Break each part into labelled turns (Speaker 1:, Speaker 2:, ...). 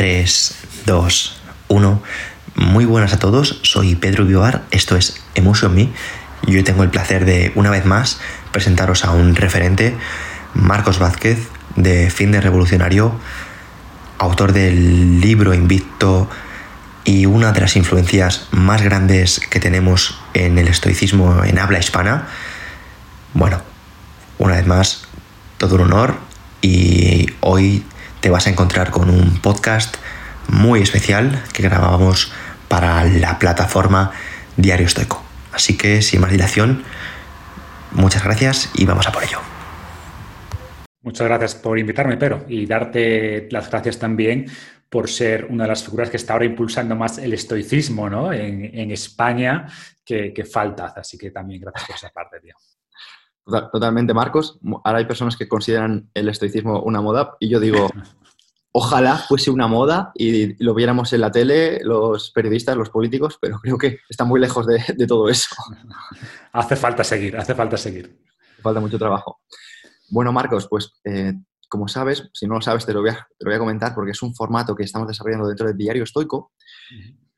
Speaker 1: 3, 2, 1. Muy buenas a todos, soy Pedro Biobar, esto es Emotion Me y hoy tengo el placer de, una vez más, presentaros a un referente, Marcos Vázquez, de Fin de Revolucionario, autor del libro Invicto y una de las influencias más grandes que tenemos en el estoicismo en habla hispana. Bueno, una vez más, todo un honor y hoy te vas a encontrar con un podcast muy especial que grabamos para la plataforma Diario Estoico. Así que sin más dilación, muchas gracias y vamos a por ello.
Speaker 2: Muchas gracias por invitarme, Pero, y darte las gracias también por ser una de las figuras que está ahora impulsando más el estoicismo ¿no? en, España que, que. Así que también gracias por esa parte, tío.
Speaker 3: Totalmente, Marcos. Ahora hay personas que consideran el estoicismo una moda y yo digo, ojalá fuese una moda y lo viéramos en la tele, los periodistas, los políticos, pero creo que está muy lejos de, todo eso.
Speaker 2: Hace falta seguir, hace falta seguir.
Speaker 3: Falta mucho trabajo. Bueno, Marcos, pues eh, como sabes, si no lo sabes, te lo, voy a, te lo voy a comentar porque es un formato que estamos desarrollando dentro del diario estoico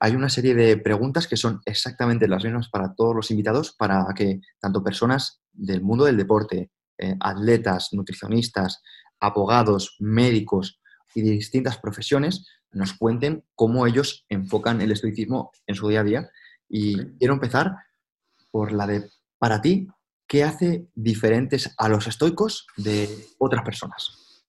Speaker 3: hay una serie de preguntas que son exactamente las mismas para todos los invitados, para que tanto personas del mundo del deporte, eh, atletas, nutricionistas, abogados, médicos y de distintas profesiones nos cuenten cómo ellos enfocan el estoicismo en su día a día. Y quiero empezar por la de, para ti, ¿qué hace diferentes a los estoicos de otras personas?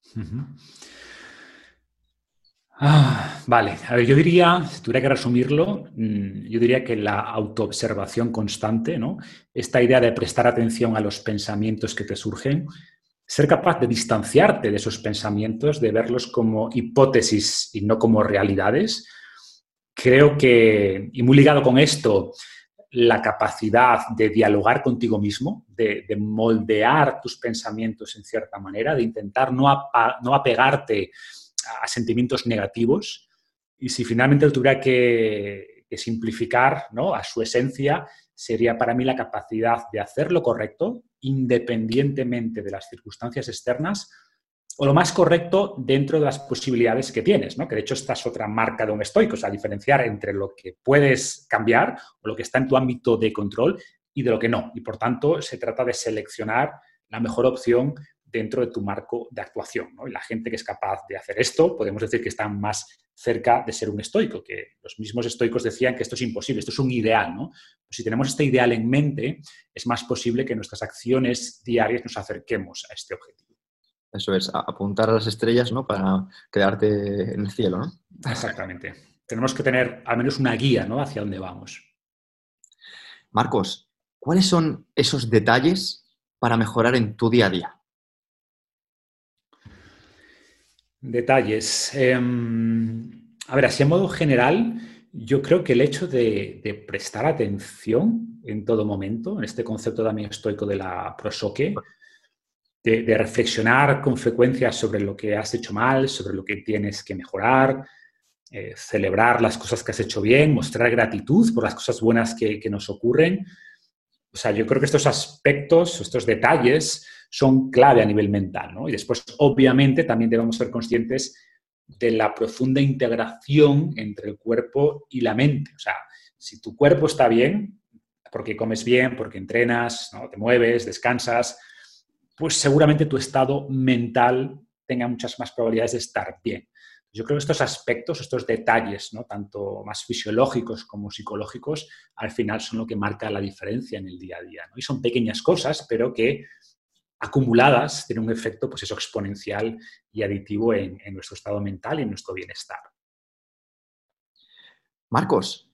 Speaker 2: Ah, vale, a ver, yo diría, si tuviera que resumirlo, mm, yo diría que la autoobservación constante, ¿no? Esta idea de prestar atención a los pensamientos que te surgen, ser capaz de distanciarte de esos pensamientos, de verlos como hipótesis y no como realidades. Creo que, y muy ligado con esto, la capacidad de dialogar contigo mismo, de, moldear tus pensamientos en cierta manera, de intentar no, no apegarte a sentimientos negativos y si finalmente tuviera que, simplificar ¿no? a su esencia, sería para mí la capacidad de hacer lo correcto independientemente de las circunstancias externas o lo más correcto dentro de las posibilidades que tienes, ¿no? que de hecho esta es otra marca de un estoico, o sea, diferenciar entre lo que puedes cambiar o lo que está en tu ámbito de control y de lo que no. Y por tanto, se trata de seleccionar la mejor opción dentro de tu marco de actuación. Y la gente que es capaz de hacer esto, podemos decir que están más cerca de ser un estoico, que los mismos estoicos decían que esto es imposible, esto es un ideal. ¿no? Pues si tenemos este ideal en mente, es más posible que nuestras acciones diarias nos acerquemos a este objetivo.
Speaker 3: Eso es, apuntar a las estrellas ¿no? para quedarte en el cielo. ¿no?
Speaker 2: Exactamente. Tenemos que tener al menos una guía ¿no? hacia dónde vamos.
Speaker 3: Marcos, ¿cuáles son esos detalles para mejorar en tu día a día?
Speaker 2: Detalles. Em, a ver, así en modo general, yo creo que el hecho de, prestar atención en todo momento, en este concepto también estoico de la prosoque, de, reflexionar con frecuencia sobre lo que has hecho mal, sobre lo que tienes que mejorar, eh, celebrar las cosas que has hecho bien, mostrar gratitud por las cosas buenas que, que nos ocurren. O sea, yo creo que estos aspectos, estos detalles, son clave a nivel mental. ¿no? Y después, obviamente, también debemos ser conscientes de la profunda integración entre el cuerpo y la mente. O sea, si tu cuerpo está bien, porque comes bien, porque entrenas, ¿no? te mueves, descansas, pues seguramente tu estado mental tenga muchas más probabilidades de estar bien. Yo creo que estos aspectos, estos detalles, ¿no? tanto más fisiológicos como psicológicos, al final son lo que marca la diferencia en el día a día. ¿no? Y son pequeñas cosas, pero que acumuladas tienen un efecto pues eso, exponencial y aditivo en, nuestro estado mental y en nuestro bienestar.
Speaker 3: Marcos,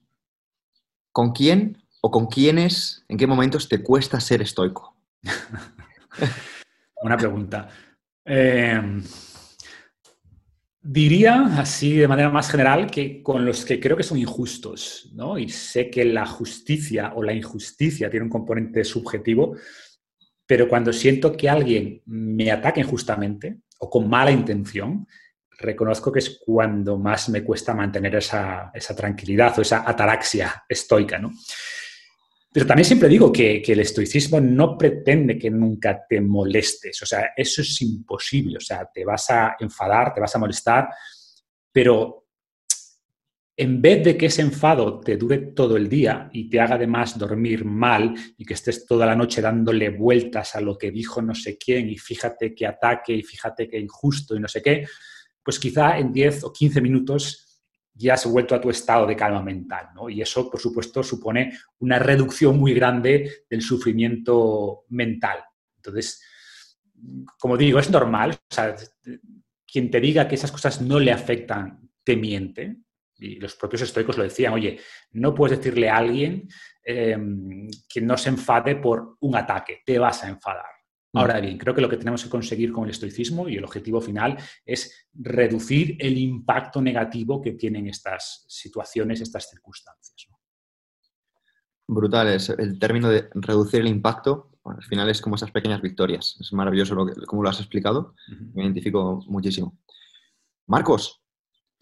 Speaker 3: ¿con quién o con quiénes, en qué momentos te cuesta ser estoico?
Speaker 2: Buena pregunta. Em, diría así de manera más general que con los que creo que son injustos, ¿no? Y sé que la justicia o la injusticia tiene un componente subjetivo, pero cuando siento que alguien me ataca injustamente o con mala intención, reconozco que es cuando más me cuesta mantener esa, tranquilidad o esa ataraxia estoica, ¿no? Pero también siempre digo que, que, el estoicismo no pretende que nunca te molestes, o sea, eso es imposible, o sea, te vas a enfadar, te vas a molestar, pero en vez de que ese enfado te dure todo el día y te haga además dormir mal y que estés toda la noche dándole vueltas a lo que dijo no sé quién y fíjate que ataque y fíjate que injusto y no sé qué, pues quizá en 10 o 15 minutos ya has vuelto a tu estado de calma mental. Y eso, por supuesto, supone una reducción muy grande del sufrimiento mental. Entonces, como digo, es normal. quien te diga que esas cosas no le afectan, te miente y los propios estoicos lo decían, oye, no puedes decirle a alguien em, que no se enfade por un ataque, te vas a enfadar. Mm. Ahora bien, creo que lo que tenemos que conseguir con el estoicismo y el objetivo final es reducir el impacto negativo que tienen estas situaciones, estas circunstancias.
Speaker 3: Brutal, es el término de reducir el impacto, al final es como esas pequeñas victorias. Es maravilloso lo que, cómo lo has explicado, me identifico muchísimo. Marcos,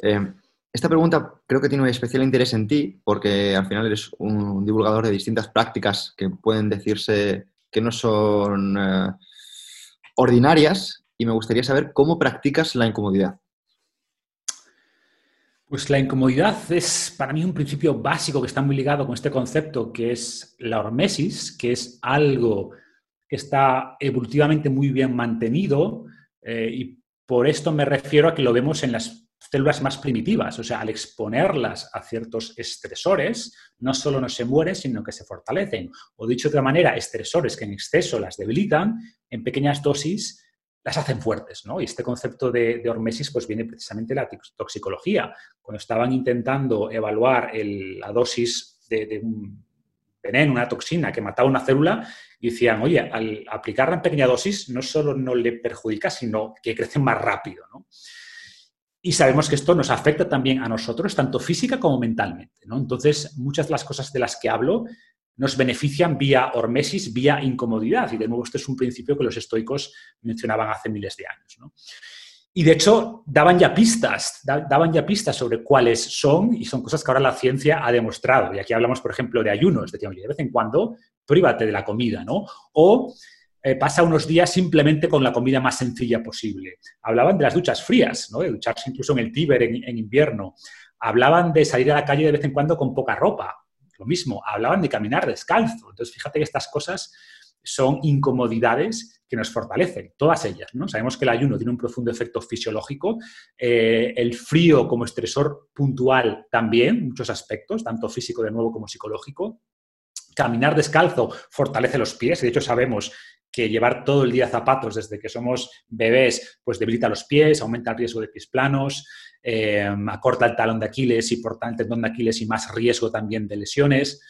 Speaker 3: eh, esta pregunta creo que tiene un especial interés en ti porque al final eres un divulgador de distintas prácticas que pueden decirse que no son eh, ordinarias y me gustaría saber cómo practicas la incomodidad.
Speaker 2: Pues la incomodidad es para mí un principio básico que está muy ligado con este concepto que es la hormesis, que es algo que está evolutivamente muy bien mantenido eh, y por esto me refiero a que lo vemos en las células más primitivas, o sea, al exponerlas a ciertos estresores, no solo no se mueren, sino que se fortalecen. O dicho de otra manera, estresores que en exceso las debilitan, en pequeñas dosis las hacen fuertes, ¿no? Y este concepto de, hormesis pues viene precisamente de la toxicología. Cuando estaban intentando evaluar la dosis de, un veneno, una toxina que mataba una célula, decían, oye, al aplicarla en pequeña dosis no solo no le perjudica, sino que crece más rápido, ¿no? Y sabemos que esto nos afecta también a nosotros, tanto física como mentalmente. ¿no? Entonces, muchas de las cosas de las que hablo nos benefician vía hormesis, vía incomodidad. Y de nuevo, este es un principio que los estoicos mencionaban hace miles de años. Y de hecho, daban ya pistas, daban ya pistas sobre cuáles son, y son cosas que ahora la ciencia ha demostrado. Y aquí hablamos, por ejemplo, de ayunos, de de vez en cuando, prívate de la comida, ¿no? O eh, pasa unos días simplemente con la comida más sencilla posible. Hablaban de las duchas frías, ¿no? de ducharse incluso en el Tíber en, invierno. Hablaban de salir a la calle de vez en cuando con poca ropa. Lo mismo, hablaban de caminar descalzo. Entonces, fíjate que estas cosas son incomodidades que nos fortalecen, todas ellas. ¿no? Sabemos que el ayuno tiene un profundo efecto fisiológico, eh, el frío como estresor puntual también, muchos aspectos, tanto físico de nuevo como psicológico. Caminar descalzo fortalece los pies, de hecho sabemos que llevar todo el día zapatos desde que somos bebés, pues debilita los pies, aumenta el riesgo de pies planos, eh, acorta el talón de Aquiles y por tanto el tendón de Aquiles y más riesgo también de lesiones.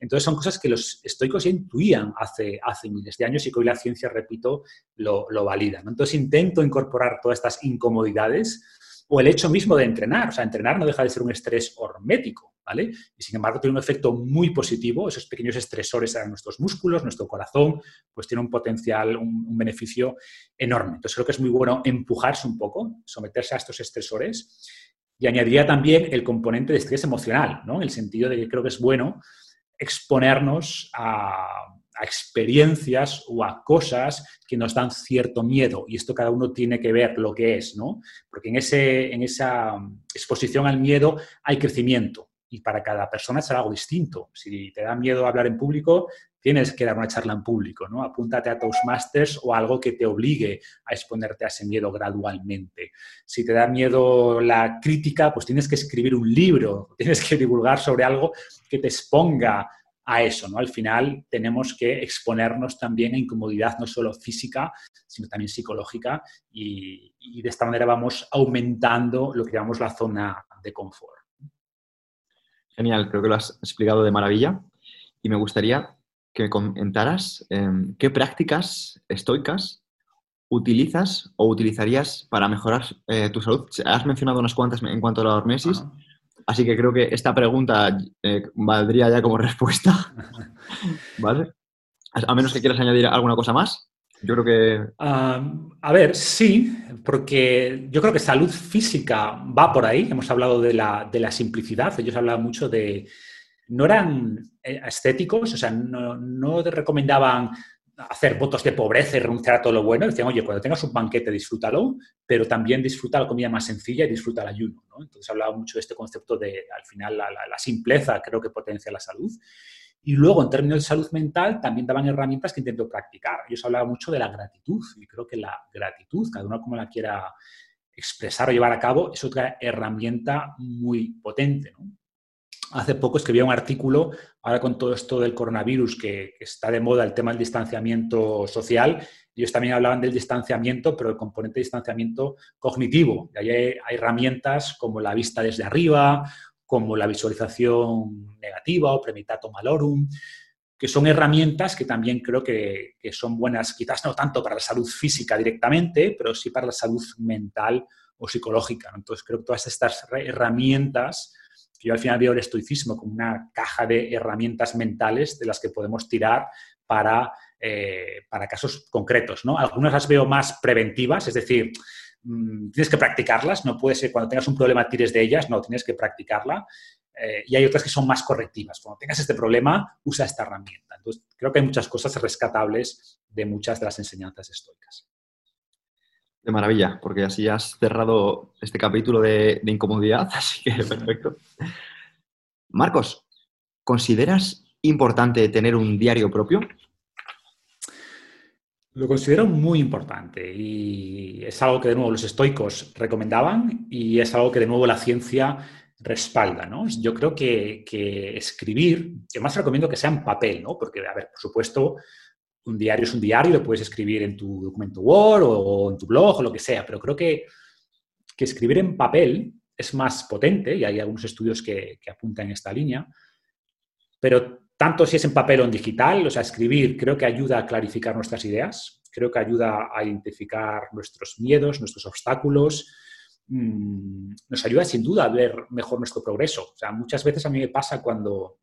Speaker 2: Entonces son cosas que los estoicos ya intuían hace, hace miles de años y que hoy la ciencia, repito, lo, lo valida. Entonces intento incorporar todas estas incomodidades o el hecho mismo de entrenar. O sea, entrenar no deja de ser un estrés hormético, ¿vale? Y sin embargo tiene un efecto muy positivo. Esos pequeños estresores a nuestros músculos, nuestro corazón, pues tiene un potencial, un, beneficio enorme. Entonces creo que es muy bueno empujarse un poco, someterse a estos estresores. Y añadiría también el componente de estrés emocional, ¿no? En el sentido de que creo que es bueno exponernos a a experiencias o a cosas que nos dan cierto miedo. Y esto cada uno tiene que ver lo que es, ¿no? Porque en, ese, en esa exposición al miedo hay crecimiento y para cada persona será algo distinto. Si te da miedo hablar en público, tienes que dar una charla en público, ¿no? Apúntate a Toastmasters o algo que te obligue a exponerte a ese miedo gradualmente. Si te da miedo la crítica, pues tienes que escribir un libro, tienes que divulgar sobre algo que te exponga a eso, ¿no? Al final tenemos que exponernos también a incomodidad no solo física, sino también psicológica y, de esta manera vamos aumentando lo que llamamos la zona de confort.
Speaker 3: Genial, creo que lo has explicado de maravilla y me gustaría que me comentaras em, qué prácticas estoicas utilizas o utilizarías para mejorar eh, tu salud. Has mencionado unas cuantas en cuanto a la hormesis. Así que creo que esta pregunta eh, valdría ya como respuesta. ¿Vale? A menos que quieras añadir alguna cosa más. Yo creo que...
Speaker 2: a ver, sí, porque yo creo que salud física va por ahí. Hemos hablado de la, de la simplicidad. Ellos hablaban mucho de... No eran eh, estéticos, o sea, no, no recomendaban hacer votos de pobreza y renunciar a todo lo bueno. Decían, oye, cuando tengas un banquete, disfrútalo, pero también disfruta la comida más sencilla y disfruta el ayuno. ¿no? Entonces hablaba mucho de este concepto de, al final, la, la, simpleza creo que potencia la salud. Y luego, en términos de salud mental, también daban herramientas que intento practicar. Ellos hablaban mucho de la gratitud y creo que la gratitud, cada uno como la quiera expresar o llevar a cabo, es otra herramienta muy potente. ¿no? Hace poco escribí un artículo, ahora con todo esto del coronavirus, que, está de moda el tema del distanciamiento social, ellos también hablaban del distanciamiento, pero el componente de distanciamiento cognitivo. Y ahí hay, herramientas como la vista desde arriba, como la visualización negativa o premitato malorum, que son herramientas que también creo que, que, son buenas, quizás no tanto para la salud física directamente, pero sí para la salud mental o psicológica. Entonces creo que todas estas herramientas yo al final veo el estoicismo como una caja de herramientas mentales de las que podemos tirar para, eh, para casos concretos. ¿no? Algunas las veo más preventivas, es decir, mm, tienes que practicarlas, no puede ser cuando tengas un problema tires de ellas, no, tienes que practicarla. Eh, y hay otras que son más correctivas. Cuando tengas este problema, usa esta herramienta. Entonces, creo que hay muchas cosas rescatables de muchas de las enseñanzas estoicas.
Speaker 3: De maravilla, porque así has cerrado este capítulo de, incomodidad, así que perfecto. Marcos, ¿consideras importante tener un diario propio?
Speaker 2: Lo considero muy importante y es algo que de nuevo los estoicos recomendaban y es algo que de nuevo la ciencia respalda. ¿no? Yo creo que, que escribir, además recomiendo que sea en papel, ¿no? porque, a ver, por supuesto, un diario es un diario, lo puedes escribir en tu documento Word o en tu blog o lo que sea, pero creo que, que escribir en papel es más potente y hay algunos estudios que, que apuntan esta línea, pero tanto si es en papel o en digital, o sea, escribir creo que ayuda a clarificar nuestras ideas, creo que ayuda a identificar nuestros miedos, nuestros obstáculos, mm, nos ayuda sin duda a ver mejor nuestro progreso. O sea, muchas veces a mí me pasa cuando,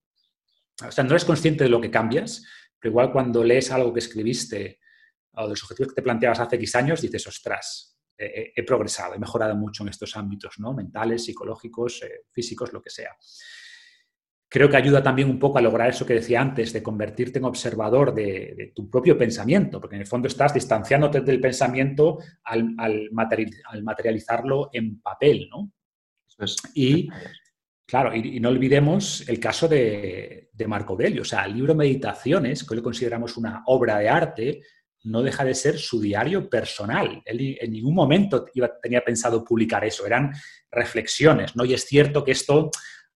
Speaker 2: o sea, no eres consciente de lo que cambias, pero igual cuando lees algo que escribiste o de los objetivos que te planteabas hace X años, dices, ostras, he, progresado, he mejorado mucho en estos ámbitos, ¿no? Mentales, psicológicos, eh, físicos, lo que sea. Creo que ayuda también un poco a lograr eso que decía antes, de convertirte en observador de, tu propio pensamiento, porque en el fondo estás distanciándote del pensamiento al, materializarlo en papel, ¿no? y Claro, y, no olvidemos el caso de, Marco Aurelio. O sea, el libro Meditaciones, que hoy lo consideramos una obra de arte, no deja de ser su diario personal. Él en ningún momento tenía pensado publicar eso, eran reflexiones, ¿no? Y es cierto que esto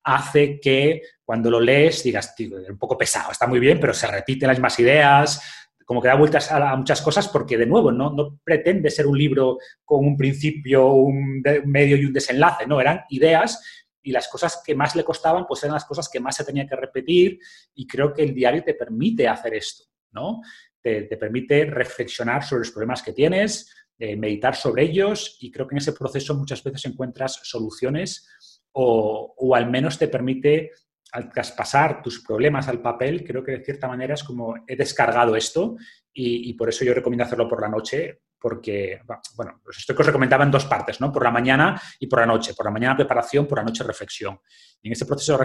Speaker 2: hace que cuando lo lees digas, un poco pesado, está muy bien, pero se repiten las mismas ideas, como que da vueltas a, muchas cosas porque, de nuevo, no, no, pretende ser un libro con un principio, un medio y un desenlace, no, eran ideas y las cosas que más le costaban pues eran las cosas que más se tenía que repetir y creo que el diario te permite hacer esto, ¿no? Te, permite reflexionar sobre los problemas que tienes, eh, meditar sobre ellos y creo que en ese proceso muchas veces encuentras soluciones o, o al menos te permite al traspasar tus problemas al papel, creo que de cierta manera es como he descargado esto y, y, por eso yo recomiendo hacerlo por la noche porque, bueno, los estoicos recomendaban dos partes, ¿no? Por la mañana y por la noche. Por la mañana preparación, por la noche reflexión. Y en ese proceso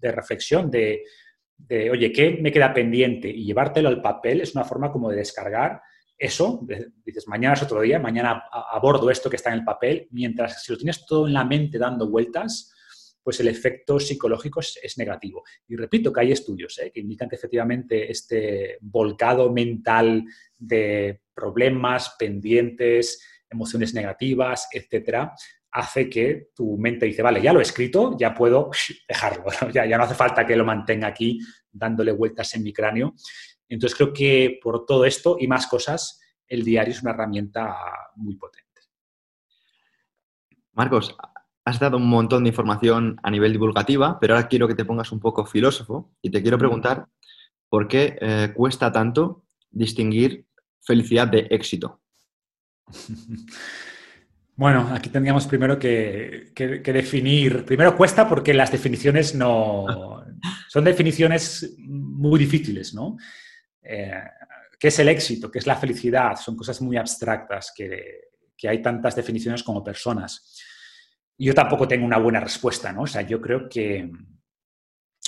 Speaker 2: de reflexión de, oye, ¿qué me queda pendiente? Y llevártelo al papel es una forma como de descargar eso. dices, mañana es otro día, mañana abordo esto que está en el papel, mientras si lo tienes todo en la mente dando vueltas, pues el efecto psicológico es, negativo. Y repito que hay estudios ¿eh? que indican que efectivamente este volcado mental de problemas, pendientes, emociones negativas, etcétera, hace que tu mente dice, vale, ya lo he escrito, ya puedo dejarlo, ya, ya no hace falta que lo mantenga aquí dándole vueltas en mi cráneo. Entonces creo que por todo esto y más cosas, el diario es una herramienta muy potente.
Speaker 3: Marcos, has dado un montón de información a nivel divulgativa, pero ahora quiero que te pongas un poco filósofo y te quiero preguntar por qué eh, cuesta tanto distinguir felicidad de éxito?
Speaker 2: Bueno, aquí tendríamos primero que, definir. Primero cuesta porque las definiciones no. Son definiciones muy difíciles, ¿no? Eh, ¿Qué es el éxito? ¿Qué es la felicidad? Son cosas muy abstractas que, que hay tantas definiciones como personas. Yo tampoco tengo una buena respuesta, ¿no? O sea, yo creo que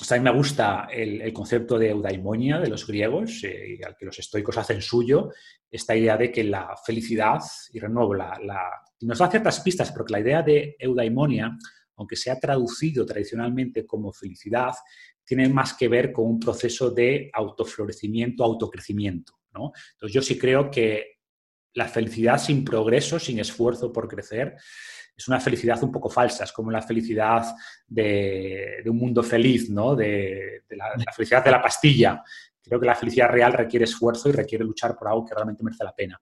Speaker 2: a mí me gusta el, concepto de eudaimonia de los griegos, eh, al que los estoicos hacen suyo, esta idea de que la felicidad, y renuevo, la, nos da ciertas pistas, porque la idea de eudaimonia, aunque se ha traducido tradicionalmente como felicidad, tiene más que ver con un proceso de autoflorecimiento, autocrecimiento. ¿no? Entonces yo sí creo que la felicidad sin progreso, sin esfuerzo por crecer, es una felicidad un poco falsa, es como la felicidad de, un mundo feliz, ¿no? de, la, felicidad de la pastilla. Creo que la felicidad real requiere esfuerzo y requiere luchar por algo que realmente merece la pena.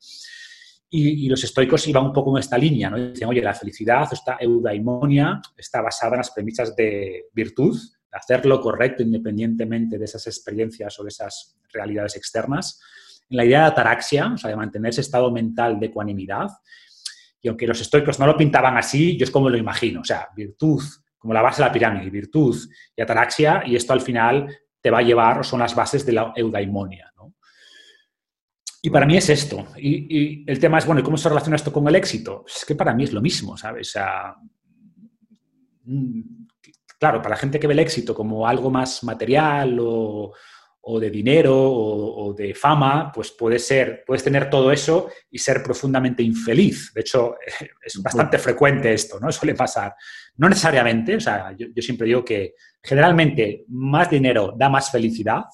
Speaker 2: Y, los estoicos iban un poco en esta línea, ¿no? Dicen, oye, la felicidad, esta eudaimonia, está basada en las premisas de virtud, hacer lo correcto independientemente de esas experiencias o de esas realidades externas. En la idea de ataraxia, o sea, de mantener ese estado mental de ecuanimidad, y aunque los estoicos no lo pintaban así, yo es como lo imagino. O sea, virtud como la base de la pirámide, virtud y ataraxia, y esto al final te va a llevar, o son las bases de la eudaimonia. ¿no? Y para mí es esto. Y, el tema es, bueno, ¿y cómo se relaciona esto con el éxito? Es que para mí es lo mismo, ¿sabes? O sea, mm, claro, para la gente que ve el éxito como algo más material o, o de dinero o, de fama, pues puede ser, puedes tener todo eso y ser profundamente infeliz. De hecho, es bastante frecuente esto, ¿no? Suele pasar. No necesariamente, o sea, yo, siempre digo que generalmente más dinero da más felicidad.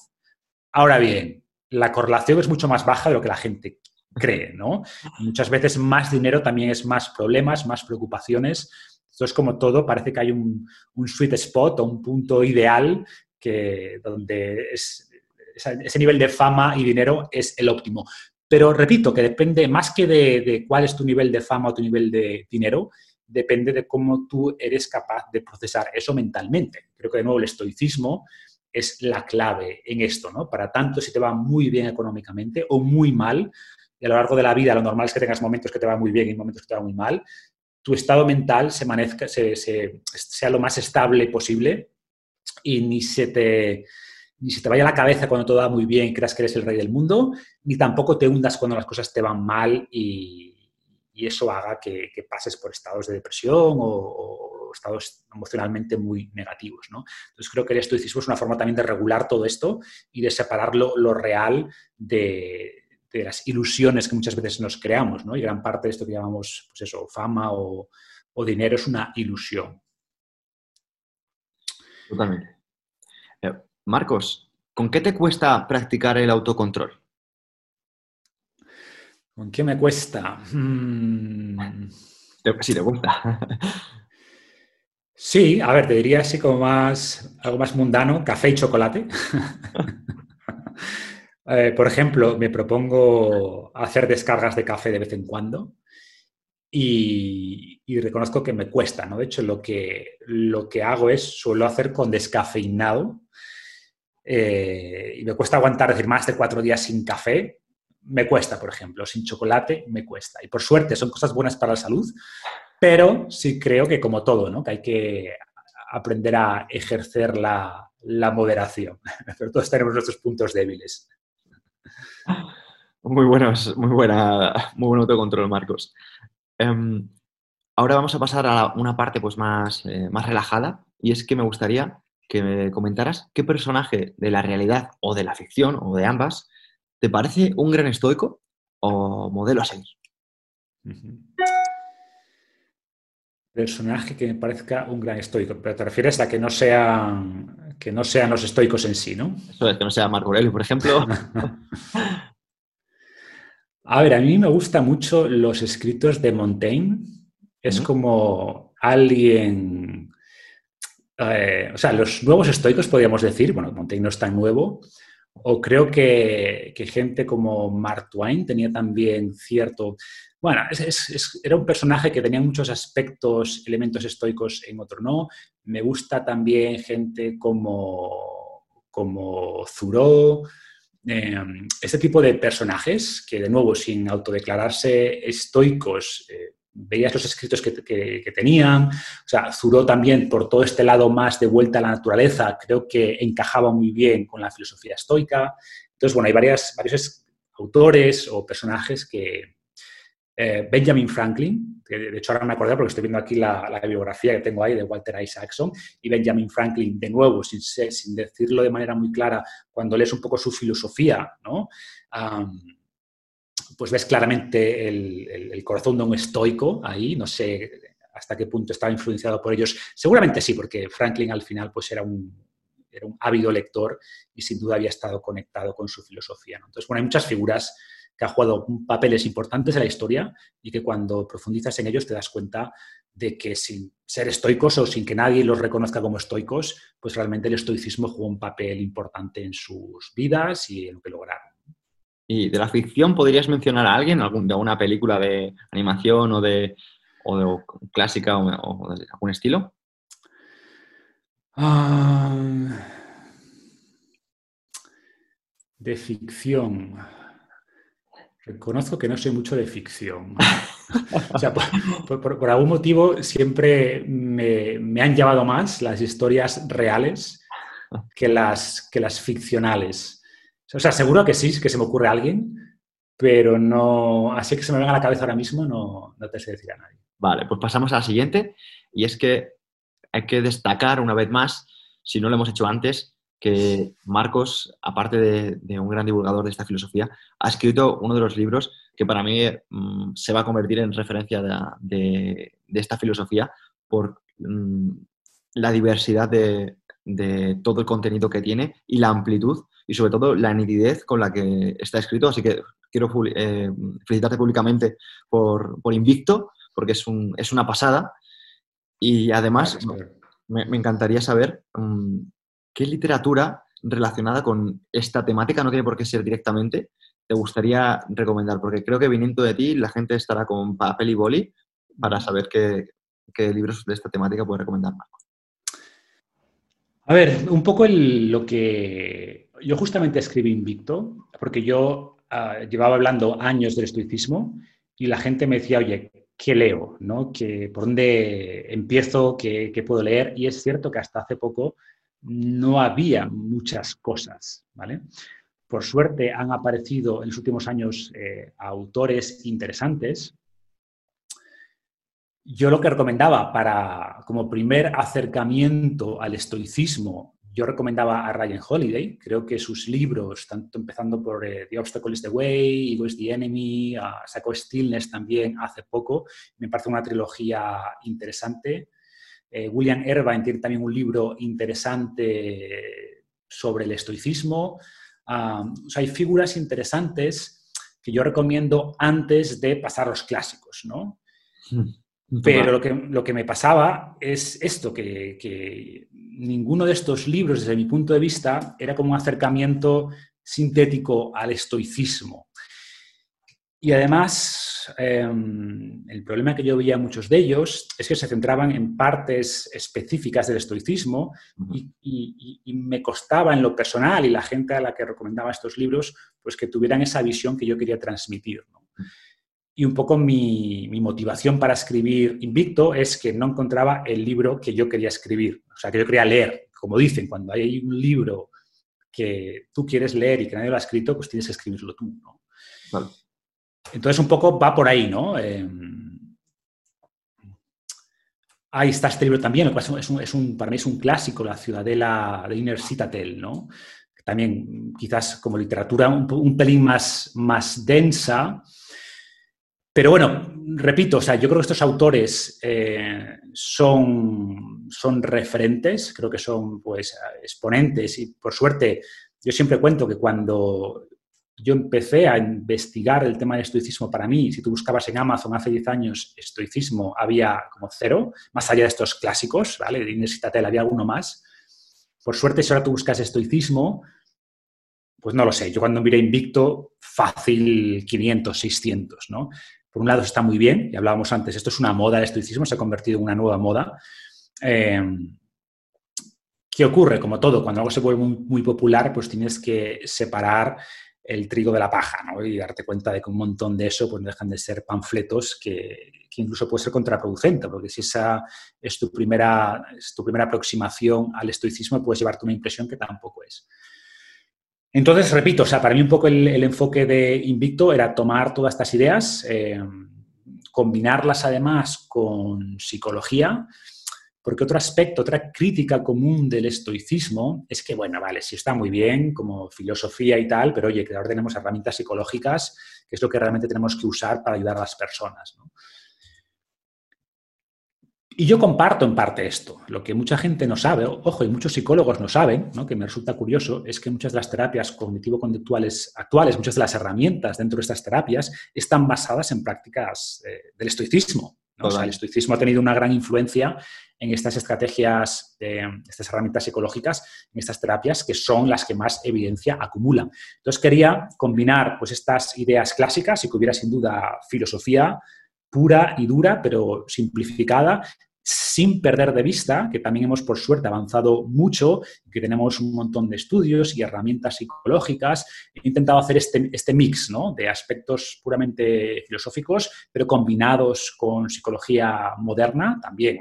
Speaker 2: Ahora bien, la correlación es mucho más baja de lo que la gente cree, ¿no? Muchas veces más dinero también es más problemas, más preocupaciones. Entonces, como todo, parece que hay un, un sweet spot o un punto ideal que, donde es, ese nivel de fama y dinero es el óptimo. Pero repito, que depende más que de, cuál es tu nivel de fama o tu nivel de dinero, depende de cómo tú eres capaz de procesar eso mentalmente. Creo que de nuevo el estoicismo es la clave en esto, ¿no? Para tanto si te va muy bien económicamente o muy mal, y a lo largo de la vida lo normal es que tengas momentos que te van muy bien y momentos que te van muy mal, tu estado mental se, se, sea lo más estable posible y ni se te ni se te vaya la cabeza cuando todo va muy bien y creas que eres el rey del mundo, ni tampoco te hundas cuando las cosas te van mal y, eso haga que, pases por estados de depresión o, estados emocionalmente muy negativos. ¿no? Entonces creo que el estoicismo es una forma también de regular todo esto y de separar lo, real de, las ilusiones que muchas veces nos creamos. ¿no? Y gran parte de esto que llamamos pues eso, fama o, o dinero es una ilusión.
Speaker 3: Totalmente. Marcos, ¿con qué te cuesta practicar el autocontrol?
Speaker 2: ¿Con qué me cuesta? Mm.
Speaker 3: Sí, te cuesta.
Speaker 2: Sí, a ver, te diría así como más, algo más mundano, café y chocolate. Eh, por ejemplo, me propongo hacer descargas de café de vez en cuando y, reconozco que me cuesta, ¿no? De hecho, lo que, lo que hago es, suelo hacer con descafeinado, eh, y me cuesta aguantar, decir, más de cuatro días sin café, me cuesta, por ejemplo, sin chocolate, me cuesta. Y por suerte son cosas buenas para la salud, pero sí creo que como todo, ¿no? que hay que aprender a ejercer la, moderación. Pero todos tenemos nuestros puntos débiles.
Speaker 3: Muy buenos, muy buena, muy buen autocontrol, Marcos. Em, ahora vamos a pasar a una parte pues, más, eh, más relajada y es que me gustaría que me comentaras qué personaje de la realidad o de la ficción o de ambas te parece un gran estoico o modelo a seguir.
Speaker 2: Personaje que me parezca un gran estoico, pero te refieres a que no sean, que no sean los estoicos en sí, ¿no?
Speaker 3: Eso es, que no sea Marco Aurelio, por ejemplo.
Speaker 2: a ver, a mí me gustan mucho los escritos de Montaigne. Es como alguien eh, o sea, los nuevos estoicos, podríamos decir, bueno, Montaigne no es tan nuevo, o creo que, gente como Mark Twain tenía también cierto... Bueno, era un personaje que tenía muchos aspectos, elementos estoicos, en otro no. Me gusta también gente como, como eh, este tipo de personajes que, de nuevo, sin autodeclararse estoicos, eh, veías los escritos que, tenían, o sea, Zuró también por todo este lado más de vuelta a la naturaleza, creo que encajaba muy bien con la filosofía estoica. Entonces, bueno, hay varias, varios autores o personajes que... Eh, Benjamin Franklin, De hecho, ahora me acordé porque estoy viendo aquí la, biografía que tengo ahí de Walter Isaacson y Benjamin Franklin, de nuevo, sin, sin decirlo de manera muy clara, cuando lees un poco su filosofía, ¿no? Pues ves claramente el, corazón de un estoico ahí, no sé hasta qué punto estaba influenciado por ellos. Seguramente sí, porque Franklin al final pues era un, era un ávido lector y sin duda había estado conectado con su filosofía. Entonces, bueno, hay muchas figuras que han jugado papeles importantes en la historia y que cuando profundizas en ellos te das cuenta de que sin ser estoicos o sin que nadie los reconozca como estoicos, pues realmente el estoicismo jugó un papel importante en sus vidas y en lo que lograron.
Speaker 3: ¿Y de la ficción podrías mencionar a alguien, de alguna película de animación o de, clásica o, de algún estilo?
Speaker 2: Ah, de ficción. Reconozco que no soy mucho de ficción. o sea, por, algún motivo siempre me, me, han llevado más las historias reales que las, que las ficcionales. O sea, seguro que sí, que se me ocurre a alguien, pero no, así que se me venga a la cabeza ahora mismo, no, no te sé decir a nadie.
Speaker 3: Vale, pues pasamos a la siguiente, y es que hay que destacar una vez más, si no lo hemos hecho antes, que Marcos, aparte de, un gran divulgador de esta filosofía, ha escrito uno de los libros que para mí mm, se va a convertir en referencia de, esta filosofía por mm, la diversidad de, de todo el contenido que tiene y la amplitud y sobre todo la nitidez con la que está escrito. Así que quiero eh, felicitarte públicamente por, Invicto, porque es, un, es, una pasada. Y además, me, encantaría saber mm, qué literatura relacionada con esta temática, no tiene por qué ser directamente, te gustaría recomendar, porque creo que viniendo de ti la gente estará con papel y boli para saber qué, qué libros de esta temática puede recomendar Marco.
Speaker 2: A ver, un poco lo que yo justamente escribí Invicto, porque yo ah, llevaba hablando años del estoicismo y la gente me decía, oye, ¿qué leo? ¿no? ¿Qué, ¿Por dónde empiezo? ¿Qué, puedo leer? Y es cierto que hasta hace poco no había muchas cosas, ¿vale? Por suerte han aparecido en los últimos años eh, autores interesantes yo lo que recomendaba para, como primer acercamiento al estoicismo, yo recomendaba a Ryan Holiday. Creo que sus libros, tanto empezando por eh, The Obstacle is the Way, Ego is the Enemy, sacó Stillness también hace poco, me parece una trilogía interesante. Eh, William Irvine tiene también un libro interesante sobre el estoicismo. hay figuras interesantes que yo recomiendo antes de pasar los clásicos, ¿no? Hmm. Pero lo que, lo que, me pasaba es esto, que, ninguno de estos libros, desde mi punto de vista, era como un acercamiento sintético al estoicismo. Y además, em, el problema que yo veía en muchos de ellos es que se centraban en partes específicas del estoicismo y, y, me costaba en lo personal y la gente a la que recomendaba estos libros, pues que tuvieran esa visión que yo quería transmitir. ¿no? Y un poco mi, motivación para escribir Invicto es que no encontraba el libro que yo quería escribir, o sea, que yo quería leer. Como dicen, cuando hay un libro que tú quieres leer y que nadie lo ha escrito, pues tienes que escribirlo tú, ¿no? Entonces, un poco va por ahí, ¿no? Em, ahí está este libro también, es un, es un, para mí es un clásico, La Ciudadela de Inner Citadel, ¿no? También quizás como literatura un, un pelín más, más densa, pero bueno, repito, o sea, yo creo que estos autores eh, son, son referentes, creo que son pues exponentes y por suerte yo siempre cuento que cuando yo empecé a investigar el tema del estoicismo para mí, si tú buscabas en Amazon hace 10 años estoicismo, había como cero, más allá de estos clásicos, ¿vale? De Inés había alguno más. Por suerte, si ahora tú buscas estoicismo, pues no lo sé, yo cuando miré Invicto, fácil 500, 600, ¿no? Por un lado está muy bien, y hablábamos antes, esto es una moda, el estoicismo se ha convertido en una nueva moda. Eh, ¿Qué ocurre? Como todo, cuando algo se vuelve muy, popular, pues tienes que separar el trigo de la paja, ¿no? Y darte cuenta de que un montón de eso pues dejan de ser panfletos que, incluso puede ser contraproducente, porque si esa es tu primera, es tu primera aproximación al estoicismo, puedes llevarte una impresión que tampoco es. Entonces, repito, o sea, para mí un poco el, enfoque de Invicto era tomar todas estas ideas, eh, combinarlas además con psicología, porque otro aspecto, otra crítica común del estoicismo es que, bueno, vale, sí está muy bien como filosofía y tal, pero oye, que ahora tenemos herramientas psicológicas, que es lo que realmente tenemos que usar para ayudar a las personas. Y yo comparto en parte esto. Lo que mucha gente no sabe, ojo, y muchos psicólogos no saben, que me resulta curioso, es que muchas de las terapias cognitivo-conductuales actuales, muchas de las herramientas dentro de estas terapias, están basadas en prácticas eh, del estoicismo. el estoicismo ha tenido una gran influencia en estas estrategias, estas herramientas psicológicas, en estas terapias, que son las que más evidencia acumulan. Entonces quería combinar pues, estas ideas clásicas y que hubiera sin duda filosofía pura y dura, pero simplificada, sin perder de vista que también hemos, por suerte, avanzado mucho, que tenemos un montón de estudios y herramientas psicológicas. He intentado hacer este, este mix de aspectos puramente filosóficos, pero combinados con psicología moderna, también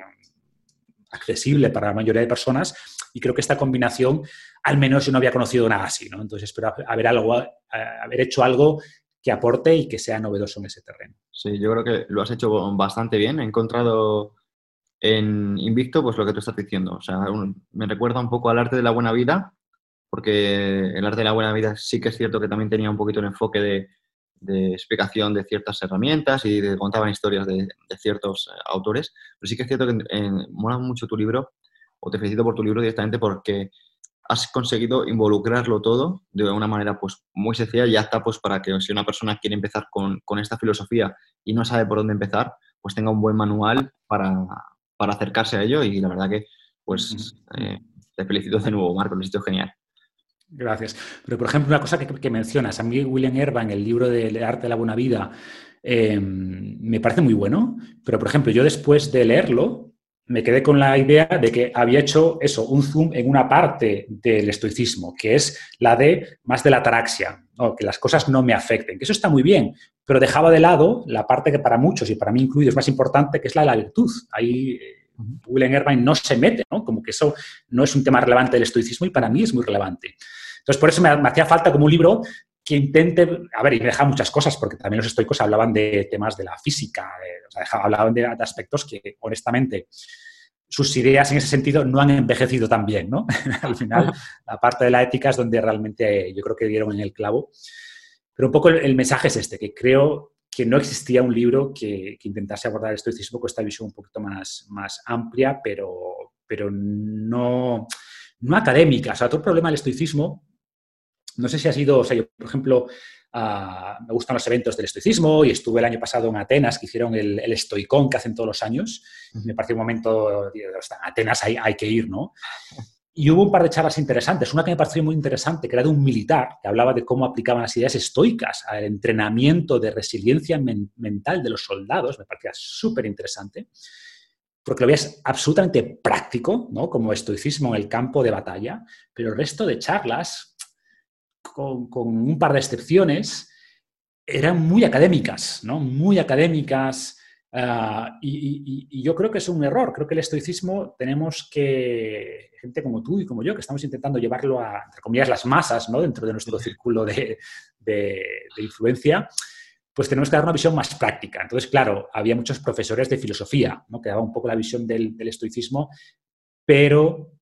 Speaker 2: accesible para la mayoría de personas y creo que esta combinación, al menos yo no había conocido nada así, ¿no? Entonces espero haber, algo, eh, haber hecho algo que aporte y que sea novedoso en ese terreno.
Speaker 3: Sí, yo creo que lo has hecho bastante bien. He encontrado en Invicto pues lo que tú estás diciendo. O sea, me recuerda un poco al arte de la buena vida, porque el arte de la buena vida sí que es cierto que también tenía un poquito el enfoque de de explicación de ciertas herramientas y de, contaban historias de, ciertos eh, autores. Pero sí que es cierto que mola mucho tu libro, o te felicito por tu libro directamente porque has conseguido involucrarlo todo de una manera pues muy sencilla y está pues para que si una persona quiere empezar con, con, esta filosofía y no sabe por dónde empezar, pues tenga un buen manual para, para acercarse a ello y la verdad que pues eh, te felicito de nuevo, Marco, lo has hecho genial.
Speaker 2: Gracias. Pero, por ejemplo, una cosa que, mencionas, a mí William Erba en el libro de Arte de la Buena Vida eh, me parece muy bueno, pero, por ejemplo, yo después de leerlo me quedé con la idea de que había hecho eso, un zoom en una parte del estoicismo, que es la de más de la ataraxia, que las cosas no me afecten, que eso está muy bien, pero dejaba de lado la parte que para muchos y para mí incluido es más importante, que es la de la virtud. Ahí William Irvine no se mete, ¿no? Como que eso no es un tema relevante del estoicismo y para mí es muy relevante. Entonces, por eso me, hacía falta como un libro que intente, a ver, y me deja muchas cosas, porque también los estoicos hablaban de temas de la física, o sea, hablaban de, aspectos que, honestamente, sus ideas en ese sentido no han envejecido tan bien, ¿no? Al final, la parte de la ética es donde realmente yo creo que dieron en el clavo. Pero un poco el mensaje es este, que creo que no existía un libro que, intentase abordar el estoicismo con esta visión un poquito más, más amplia, pero, pero no, no académica. O sea, otro problema del estoicismo, no sé si ha sido, o sea, yo, por ejemplo, ah, me gustan los eventos del estoicismo y estuve el año pasado en Atenas, que hicieron el, el estoicón que hacen todos los años. Me pareció un momento, Atenas hay, hay que ir, ¿no? Y hubo un par de charlas interesantes. Una que me pareció muy interesante, que era de un militar, que hablaba de cómo aplicaban las ideas estoicas al entrenamiento de resiliencia mental de los soldados. Me parecía súper interesante, porque lo veías absolutamente práctico, ¿no? como estoicismo en el campo de batalla, pero el resto de charlas, con, con un par de excepciones, eran muy académicas, ¿no? muy académicas, Ah, y, yo creo que es un error. Creo que el estoicismo tenemos que, gente como tú y como yo, que estamos intentando llevarlo a, entre comillas, las masas, ¿no? Dentro de nuestro círculo de, influencia, pues tenemos que dar una visión más práctica. Entonces, claro, había muchos profesores de filosofía, ¿no? Que daban un poco la visión del, estoicismo, pero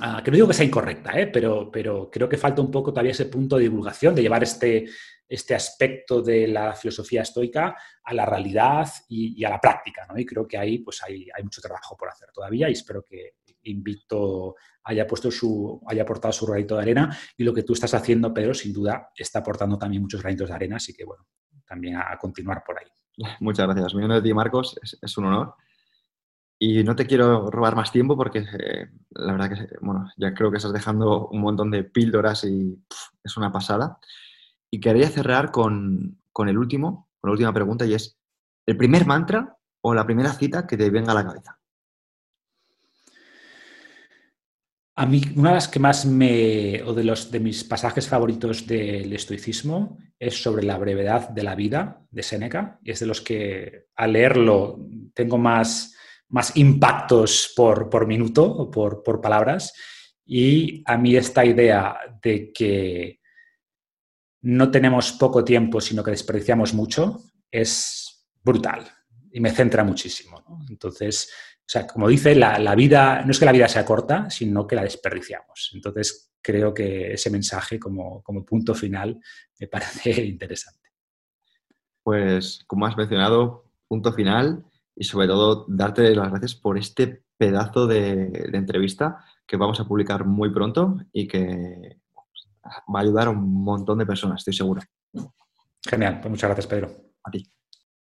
Speaker 2: ah, que no digo que sea incorrecta, ¿eh? pero, pero creo que falta un poco todavía ese punto de divulgación, de llevar este, este aspecto de la filosofía estoica a la realidad y, a la práctica, ¿no? Y creo que ahí pues hay, mucho trabajo por hacer todavía y espero que Invicto haya puesto su, haya aportado su granito de arena y lo que tú estás haciendo, Pedro, sin duda está aportando también muchos granitos de arena, así que bueno, también a, continuar por ahí.
Speaker 3: Muchas gracias. Mi de ti, Marcos, es, un honor. Y no te quiero robar más tiempo porque eh, la verdad que, bueno, ya creo que estás dejando un montón de píldoras y es una pasada. Y quería cerrar con, el último, con la última pregunta, y es, ¿el primer mantra o la primera cita que te venga a la cabeza?
Speaker 2: A mí, una de las que más me, o de los de mis pasajes favoritos del estoicismo es sobre la brevedad de la vida de Séneca, es de los que al leerlo tengo más, más impactos por, por minuto o por, por palabras. Y a mí esta idea de que no tenemos poco tiempo, sino que desperdiciamos mucho, es brutal y me centra muchísimo. Entonces, o sea, como dice, la, vida, no es que la vida sea corta, sino que la desperdiciamos. Entonces, creo que ese mensaje como, como punto final me parece interesante.
Speaker 3: Pues, como has mencionado, punto final y sobre todo darte las gracias por este pedazo de, entrevista que vamos a publicar muy pronto y que va a ayudar a un montón de personas, estoy seguro.
Speaker 2: Genial, pues muchas gracias, Pedro.
Speaker 3: A ti.